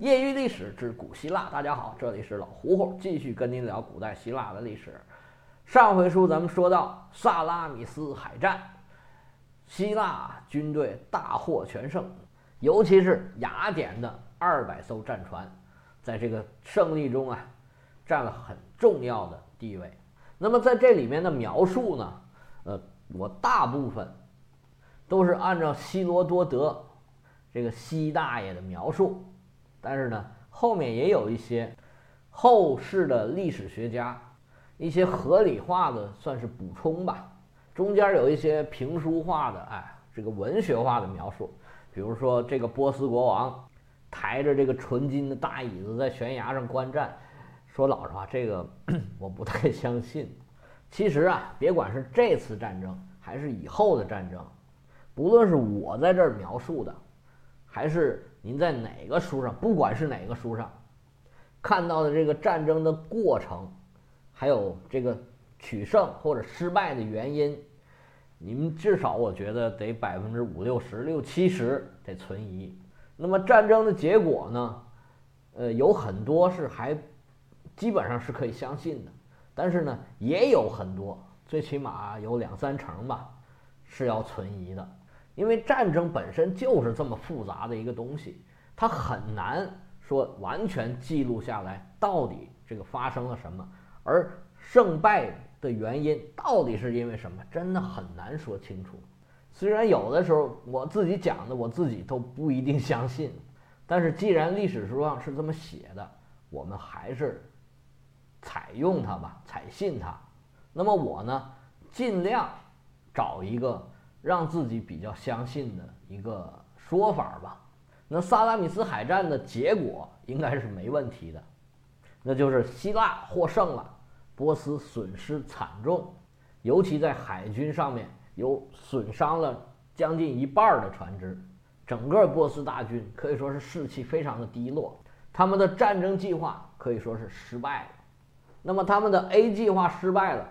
业余历史之古希腊，大家好，这里是老胡胡，继续跟您聊古代希腊的历史。上回书咱们说到萨拉米斯海战，希腊军队大获全胜，尤其是雅典的二百艘战船，在这个胜利中啊，占了很重要的地位。那么在这里面的描述呢，呃，我大部分都是按照希罗多德这个希大爷的描述。但是呢，后面也有一些后世的历史学家一些合理化的算是补充吧。中间有一些评书化的，哎，这个文学化的描述，比如说这个波斯国王抬着这个纯金的大椅子在悬崖上观战。说老实话，这个 我不太相信。其实啊，别管是这次战争还是以后的战争，不论是我在这儿描述的，还是。您在哪个书上，不管是哪个书上，看到的这个战争的过程，还有这个取胜或者失败的原因，你们至少我觉得得百分之五六十、六七十得存疑。那么战争的结果呢？呃，有很多是还基本上是可以相信的，但是呢，也有很多，最起码有两三成吧，是要存疑的。因为战争本身就是这么复杂的一个东西，它很难说完全记录下来到底这个发生了什么，而胜败的原因到底是因为什么，真的很难说清楚。虽然有的时候我自己讲的我自己都不一定相信，但是既然历史书上是这么写的，我们还是采用它吧，采信它。那么我呢，尽量找一个。让自己比较相信的一个说法吧。那萨拉米斯海战的结果应该是没问题的，那就是希腊获胜了，波斯损失惨重，尤其在海军上面有损伤了将近一半的船只，整个波斯大军可以说是士气非常的低落，他们的战争计划可以说是失败了。那么他们的 A 计划失败了，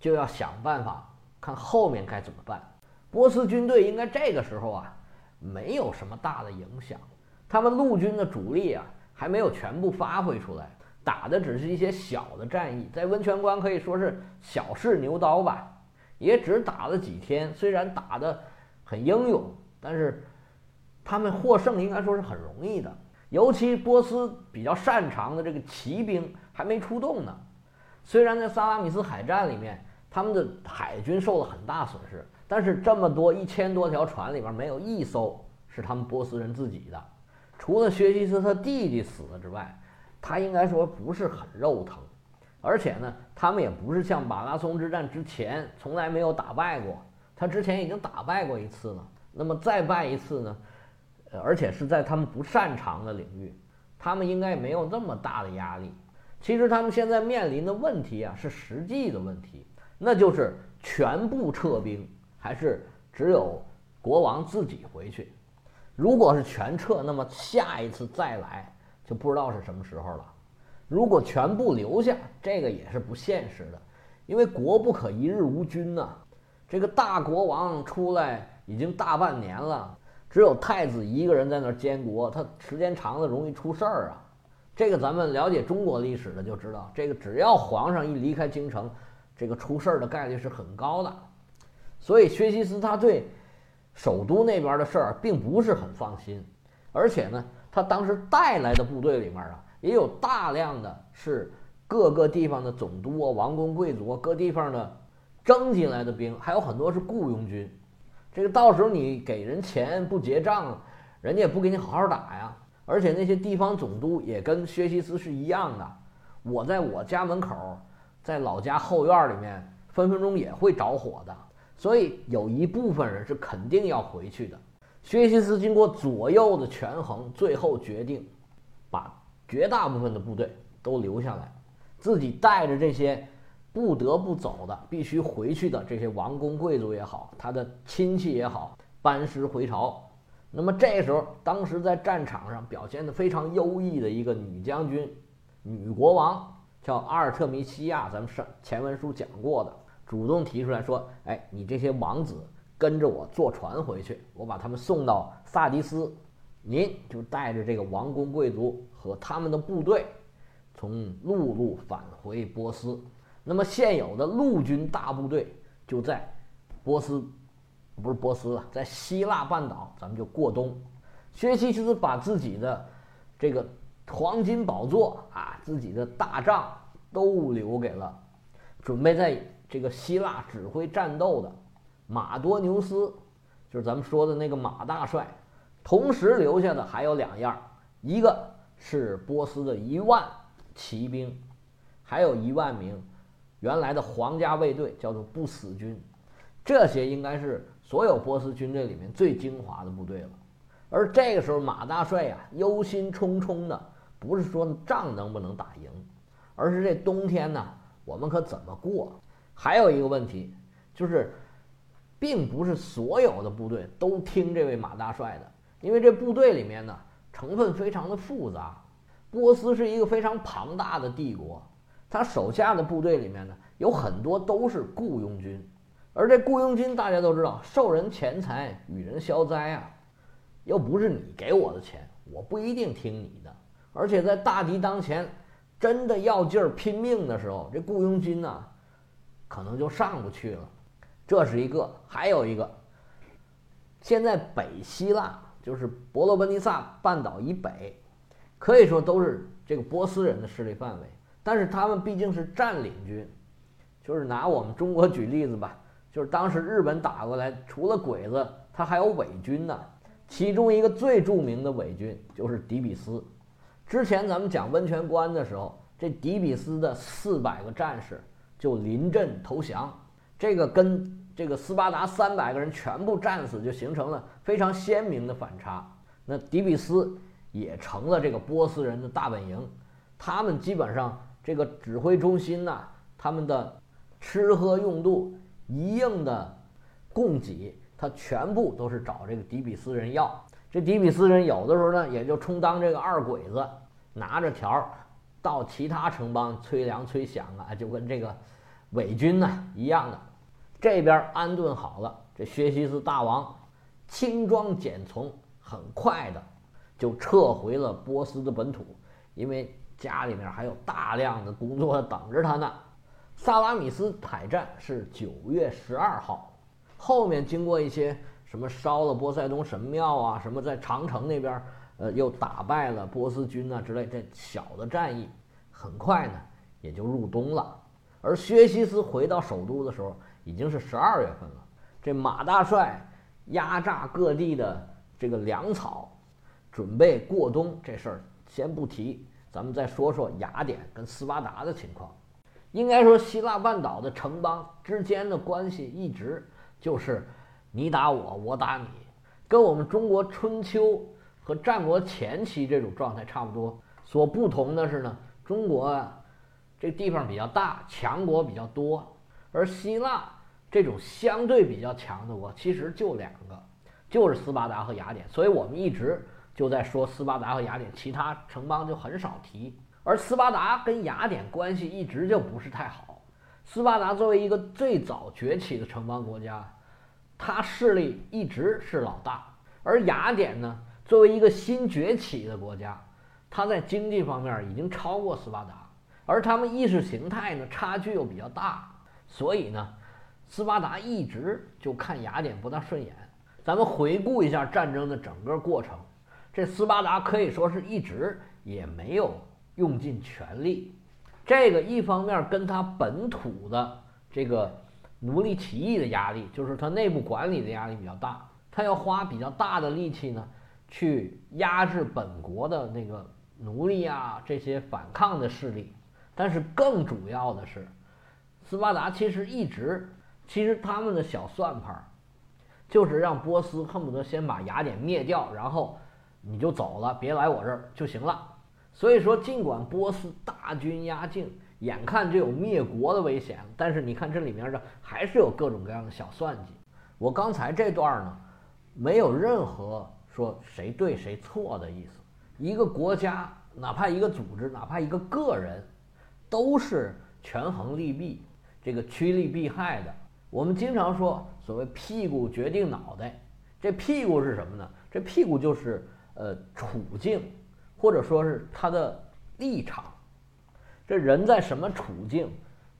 就要想办法看后面该怎么办。波斯军队应该这个时候啊，没有什么大的影响。他们陆军的主力啊，还没有全部发挥出来，打的只是一些小的战役，在温泉关可以说是小试牛刀吧，也只打了几天。虽然打得很英勇，但是他们获胜应该说是很容易的。尤其波斯比较擅长的这个骑兵还没出动呢。虽然在萨拉米斯海战里面，他们的海军受了很大损失。但是这么多一千多条船里边没有一艘是他们波斯人自己的，除了薛西斯他弟弟死了之外，他应该说不是很肉疼，而且呢，他们也不是像马拉松之战之前从来没有打败过，他之前已经打败过一次了，那么再败一次呢，而且是在他们不擅长的领域，他们应该没有那么大的压力。其实他们现在面临的问题啊是实际的问题，那就是全部撤兵。还是只有国王自己回去。如果是全撤，那么下一次再来就不知道是什么时候了。如果全部留下，这个也是不现实的，因为国不可一日无君呐。这个大国王出来已经大半年了，只有太子一个人在那儿监国，他时间长了容易出事儿啊。这个咱们了解中国历史的就知道，这个只要皇上一离开京城，这个出事儿的概率是很高的。所以薛西斯他对首都那边的事儿并不是很放心，而且呢，他当时带来的部队里面啊，也有大量的是各个地方的总督啊、王公贵族啊、各地方的征进来的兵，还有很多是雇佣军。这个到时候你给人钱不结账，人家也不给你好好打呀。而且那些地方总督也跟薛西斯是一样的，我在我家门口，在老家后院里面，分分钟也会着火的。所以有一部分人是肯定要回去的。薛西斯经过左右的权衡，最后决定把绝大部分的部队都留下来，自己带着这些不得不走的、必须回去的这些王公贵族也好，他的亲戚也好，班师回朝。那么这时候，当时在战场上表现得非常优异的一个女将军、女国王，叫阿尔特弥西亚，咱们上前文书讲过的。主动提出来说：“哎，你这些王子跟着我坐船回去，我把他们送到萨迪斯，您就带着这个王公贵族和他们的部队，从陆路返回波斯。那么现有的陆军大部队就在波斯，不是波斯啊，在希腊半岛，咱们就过冬。薛西斯把自己的这个黄金宝座啊，自己的大帐都留给了准备在这个希腊指挥战斗的马多牛斯，就是咱们说的那个马大帅。同时留下的还有两样，一个是波斯的一万骑兵，还有一万名原来的皇家卫队，叫做不死军。这些应该是所有波斯军队里面最精华的部队了。而这个时候，马大帅呀，忧心忡忡的，不是说仗能不能打赢，而是这冬天呢，我们可怎么过？还有一个问题就是，并不是所有的部队都听这位马大帅的。因为这部队里面呢，成分非常的复杂。波斯是一个非常庞大的帝国，他手下的部队里面呢，有很多都是雇佣军，而这雇佣军大家都知道，受人钱财，与人消灾啊。又不是你给我的钱，我不一定听你的。而且在大敌当前，真的要劲儿拼命的时候，这雇佣军呢，可能就上不去了。这是一个，还有一个，现在北希腊。就是伯罗奔尼撒半岛以北，可以说都是这个波斯人的势力范围。但是他们毕竟是占领军，就是拿我们中国举例子吧，就是当时日本打过来，除了鬼子，他还有伪军呢。其中一个最著名的伪军就是底比斯。之前咱们讲温泉关的时候，这底比斯的四百个战士就临阵投降，这个跟。这个斯巴达三百个人全部战死，就形成了非常鲜明的反差。那底比斯也成了这个波斯人的大本营，他们基本上这个指挥中心呐，他们的吃喝用度一应的供给，他全部都是找这个底比斯人要。这底比斯人有的时候呢，也就充当这个二鬼子，拿着条儿到其他城邦催粮催饷啊，就跟这个伪军呢一样的。这边安顿好了，这薛西斯大王轻装简从，很快的就撤回了波斯的本土，因为家里面还有大量的工作等着他呢。萨拉米斯海战是九月十二号，后面经过一些什么烧了波塞冬神庙啊，什么在长城那边，呃，又打败了波斯军啊之类这小的战役，很快呢也就入冬了。而薛西斯回到首都的时候。已经是十二月份了，这马大帅压榨各地的这个粮草，准备过冬这事儿先不提，咱们再说说雅典跟斯巴达的情况。应该说，希腊半岛的城邦之间的关系一直就是你打我，我打你，跟我们中国春秋和战国前期这种状态差不多。所不同的是呢，中国啊，这地方比较大，强国比较多。而希腊这种相对比较强的国，其实就两个，就是斯巴达和雅典。所以我们一直就在说斯巴达和雅典，其他城邦就很少提。而斯巴达跟雅典关系一直就不是太好。斯巴达作为一个最早崛起的城邦国家，它势力一直是老大。而雅典呢，作为一个新崛起的国家，它在经济方面已经超过斯巴达，而他们意识形态呢，差距又比较大。所以呢，斯巴达一直就看雅典不大顺眼。咱们回顾一下战争的整个过程，这斯巴达可以说是一直也没有用尽全力。这个一方面跟他本土的这个奴隶起义的压力，就是他内部管理的压力比较大，他要花比较大的力气呢，去压制本国的那个奴隶啊这些反抗的势力。但是更主要的是。斯巴达其实一直，其实他们的小算盘，就是让波斯恨不得先把雅典灭掉，然后你就走了，别来我这儿就行了。所以说，尽管波斯大军压境，眼看就有灭国的危险，但是你看这里面的还是有各种各样的小算计。我刚才这段呢，没有任何说谁对谁错的意思。一个国家，哪怕一个组织，哪怕一个个人，都是权衡利弊。这个趋利避害的，我们经常说所谓“屁股决定脑袋”，这屁股是什么呢？这屁股就是呃处境，或者说是他的立场。这人在什么处境，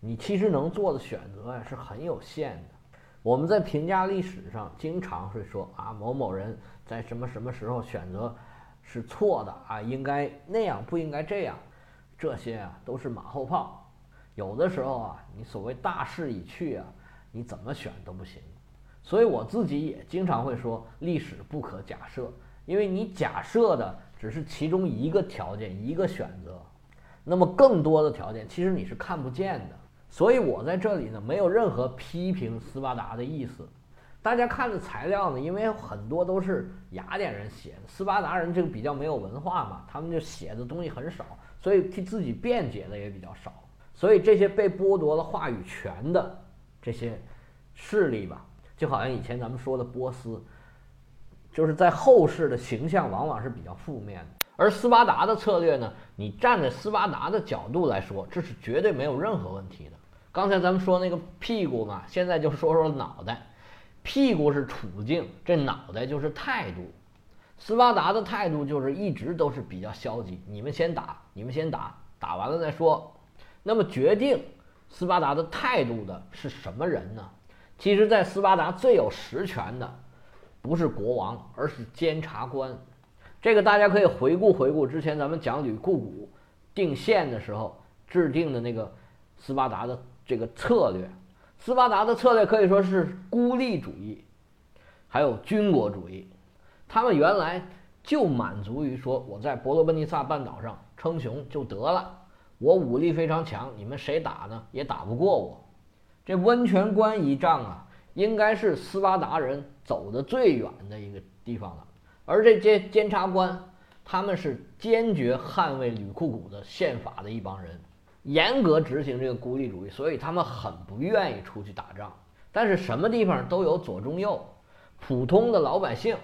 你其实能做的选择呀是很有限的。我们在评价历史上经常会说啊，某某人在什么什么时候选择是错的啊，应该那样不应该这样，这些啊都是马后炮。有的时候啊，你所谓大势已去啊，你怎么选都不行。所以我自己也经常会说，历史不可假设，因为你假设的只是其中一个条件，一个选择，那么更多的条件其实你是看不见的。所以我在这里呢，没有任何批评斯巴达的意思。大家看的材料呢，因为很多都是雅典人写的，斯巴达人这个比较没有文化嘛，他们就写的东西很少，所以替自己辩解的也比较少。所以这些被剥夺了话语权的这些势力吧，就好像以前咱们说的波斯，就是在后世的形象往往是比较负面的。而斯巴达的策略呢，你站在斯巴达的角度来说，这是绝对没有任何问题的。刚才咱们说那个屁股嘛，现在就说说脑袋。屁股是处境，这脑袋就是态度。斯巴达的态度就是一直都是比较消极，你们先打，你们先打，打完了再说。那么决定斯巴达的态度的是什么人呢？其实，在斯巴达最有实权的不是国王，而是监察官。这个大家可以回顾回顾之前咱们讲吕库古定县的时候制定的那个斯巴达的。这个策略，斯巴达的策略可以说是孤立主义，还有军国主义。他们原来就满足于说我在伯罗奔尼撒半岛上称雄就得了，我武力非常强，你们谁打呢也打不过我。这温泉关一仗啊，应该是斯巴达人走的最远的一个地方了。而这些监察官，他们是坚决捍卫吕库古的宪法的一帮人。严格执行这个孤立主义，所以他们很不愿意出去打仗。但是什么地方都有左中右，普通的老百姓，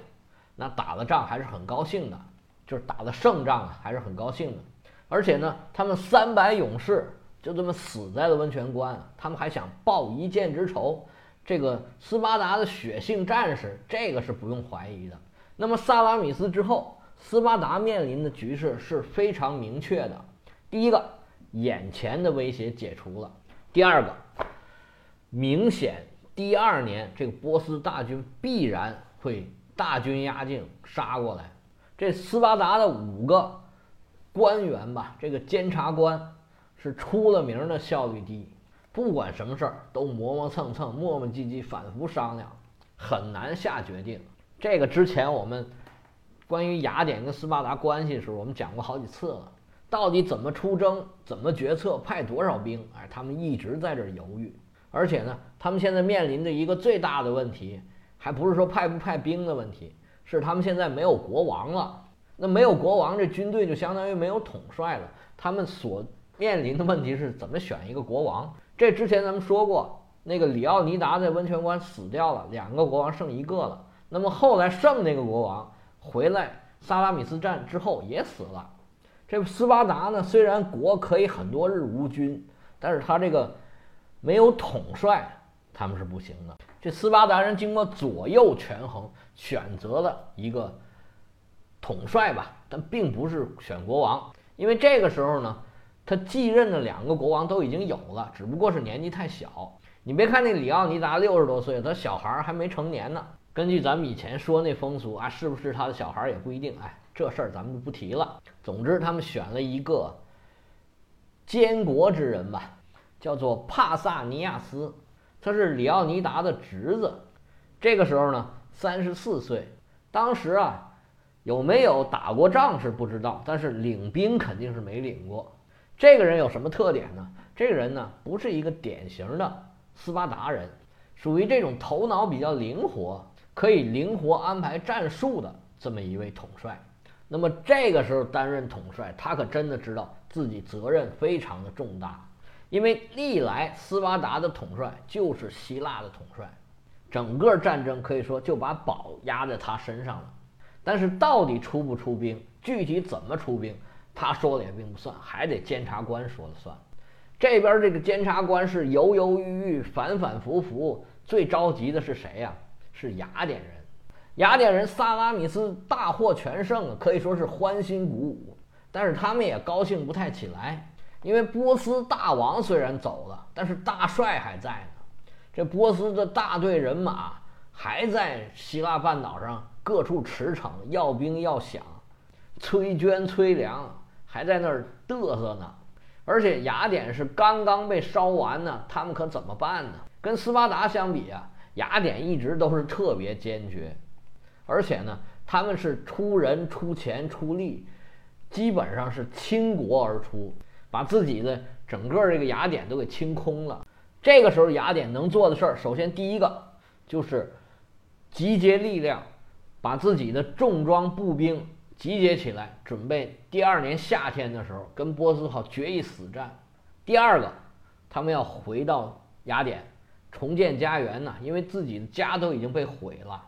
那打了仗还是很高兴的，就是打了胜仗啊，还是很高兴的。而且呢，他们三百勇士就这么死在了温泉关，他们还想报一箭之仇。这个斯巴达的血性战士，这个是不用怀疑的。那么萨拉米斯之后，斯巴达面临的局势是非常明确的。第一个。眼前的威胁解除了。第二个，明显第二年这个波斯大军必然会大军压境杀过来。这斯巴达的五个官员吧，这个监察官是出了名的效率低，不管什么事儿都磨磨蹭蹭、磨磨唧唧、反复商量，很难下决定。这个之前我们关于雅典跟斯巴达关系的时候，我们讲过好几次了。到底怎么出征？怎么决策？派多少兵？哎，他们一直在这犹豫。而且呢，他们现在面临着一个最大的问题，还不是说派不派兵的问题，是他们现在没有国王了。那没有国王，这军队就相当于没有统帅了。他们所面临的问题是怎么选一个国王？这之前咱们说过，那个里奥尼达在温泉关死掉了，两个国王剩一个了。那么后来剩那个国王回来，萨拉米斯战之后也死了。这斯巴达呢，虽然国可以很多日无君，但是他这个没有统帅，他们是不行的。这斯巴达人经过左右权衡，选择了一个统帅吧，但并不是选国王，因为这个时候呢，他继任的两个国王都已经有了，只不过是年纪太小。你别看那里奥尼达六十多岁，他小孩还没成年呢。根据咱们以前说那风俗啊，是不是他的小孩也不一定。哎。这事儿咱们就不提了。总之，他们选了一个监国之人吧，叫做帕萨尼亚斯，他是里奥尼达的侄子。这个时候呢，三十四岁。当时啊，有没有打过仗是不知道，但是领兵肯定是没领过。这个人有什么特点呢？这个人呢，不是一个典型的斯巴达人，属于这种头脑比较灵活，可以灵活安排战术的这么一位统帅。那么这个时候担任统帅，他可真的知道自己责任非常的重大，因为历来斯巴达的统帅就是希腊的统帅，整个战争可以说就把宝压在他身上了。但是到底出不出兵，具体怎么出兵，他说了也并不算，还得监察官说了算。这边这个监察官是犹犹豫豫、反反复复，最着急的是谁呀？是雅典人。雅典人萨拉米斯大获全胜，可以说是欢欣鼓舞。但是他们也高兴不太起来，因为波斯大王虽然走了，但是大帅还在呢。这波斯的大队人马还在希腊半岛上各处驰骋，要兵要饷，催捐催粮，还在那儿嘚瑟呢。而且雅典是刚刚被烧完呢，他们可怎么办呢？跟斯巴达相比啊，雅典一直都是特别坚决。而且呢，他们是出人、出钱、出力，基本上是倾国而出，把自己的整个这个雅典都给清空了。这个时候，雅典能做的事儿，首先第一个就是集结力量，把自己的重装步兵集结起来，准备第二年夏天的时候跟波斯号决一死战。第二个，他们要回到雅典，重建家园呢，因为自己的家都已经被毁了。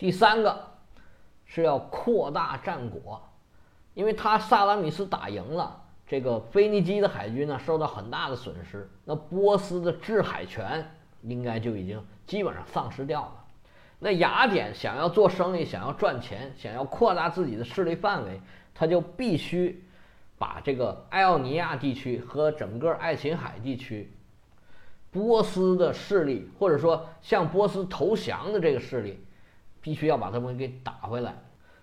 第三个是要扩大战果，因为他萨拉米斯打赢了，这个腓尼基的海军呢受到很大的损失，那波斯的制海权应该就已经基本上丧失掉了。那雅典想要做生意，想要赚钱，想要扩大自己的势力范围，他就必须把这个爱奥尼亚地区和整个爱琴海地区波斯的势力，或者说向波斯投降的这个势力。必须要把他们给打回来，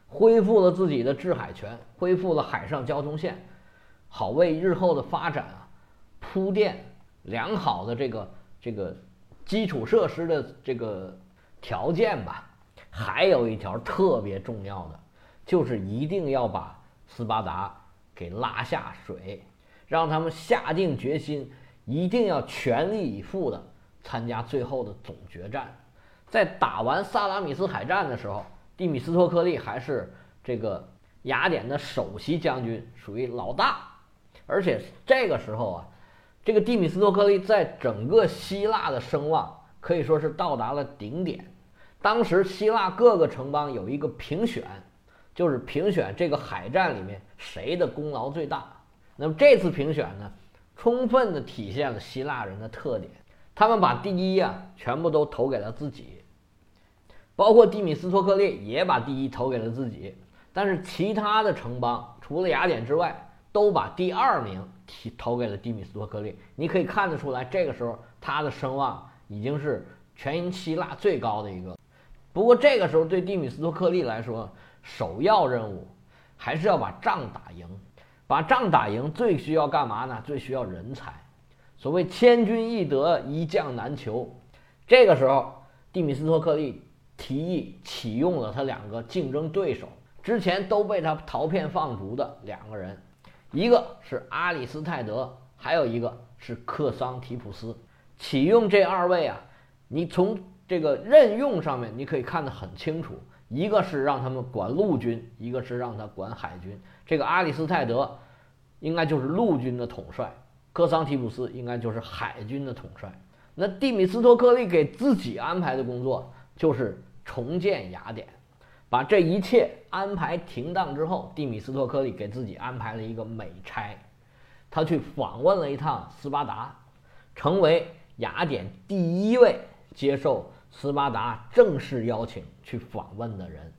恢复了自己的制海权，恢复了海上交通线，好为日后的发展啊铺垫良好的这个这个基础设施的这个条件吧。还有一条特别重要的，就是一定要把斯巴达给拉下水，让他们下定决心，一定要全力以赴的参加最后的总决战。在打完萨拉米斯海战的时候，蒂米斯托克利还是这个雅典的首席将军，属于老大。而且这个时候啊，这个蒂米斯托克利在整个希腊的声望可以说是到达了顶点。当时希腊各个城邦有一个评选，就是评选这个海战里面谁的功劳最大。那么这次评选呢，充分的体现了希腊人的特点，他们把第一呀全部都投给了自己。包括蒂米斯托克利也把第一投给了自己，但是其他的城邦除了雅典之外，都把第二名提投给了蒂米斯托克利。你可以看得出来，这个时候他的声望已经是全希腊最高的一个。不过这个时候对蒂米斯托克利来说，首要任务还是要把仗打赢。把仗打赢最需要干嘛呢？最需要人才。所谓千军易得，一将难求。这个时候，蒂米斯托克利。提议启用了他两个竞争对手，之前都被他逃骗放逐的两个人，一个是阿里斯泰德，还有一个是克桑提普斯。启用这二位啊，你从这个任用上面你可以看得很清楚，一个是让他们管陆军，一个是让他管海军。这个阿里斯泰德应该就是陆军的统帅，克桑提普斯应该就是海军的统帅。那蒂米斯托克利给自己安排的工作就是。重建雅典，把这一切安排停当之后，蒂米斯托克利给自己安排了一个美差，他去访问了一趟斯巴达，成为雅典第一位接受斯巴达正式邀请去访问的人。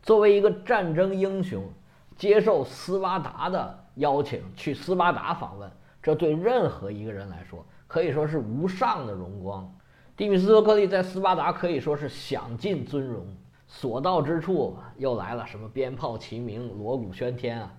作为一个战争英雄，接受斯巴达的邀请去斯巴达访问，这对任何一个人来说可以说是无上的荣光。蒂米斯托克利在斯巴达可以说是享尽尊荣，所到之处又来了什么鞭炮齐鸣、锣鼓喧天啊！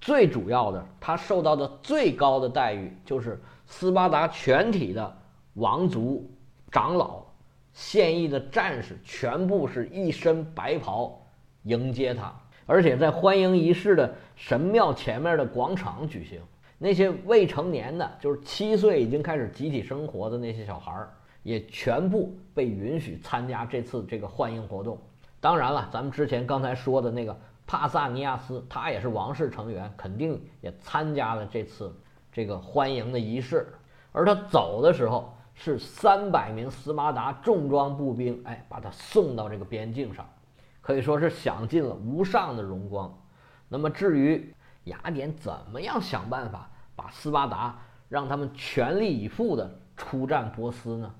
最主要的，他受到的最高的待遇就是斯巴达全体的王族、长老、现役的战士全部是一身白袍迎接他，而且在欢迎仪式的神庙前面的广场举行。那些未成年的，就是七岁已经开始集体生活的那些小孩儿。也全部被允许参加这次这个欢迎活动。当然了，咱们之前刚才说的那个帕萨尼亚斯，他也是王室成员，肯定也参加了这次这个欢迎的仪式。而他走的时候，是三百名斯巴达重装步兵，哎，把他送到这个边境上，可以说是享尽了无上的荣光。那么，至于雅典怎么样想办法把斯巴达让他们全力以赴的出战波斯呢？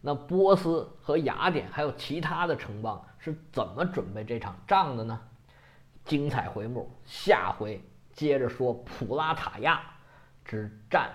那波斯和雅典还有其他的城邦是怎么准备这场仗的呢？精彩回目，下回接着说普拉塔亚之战。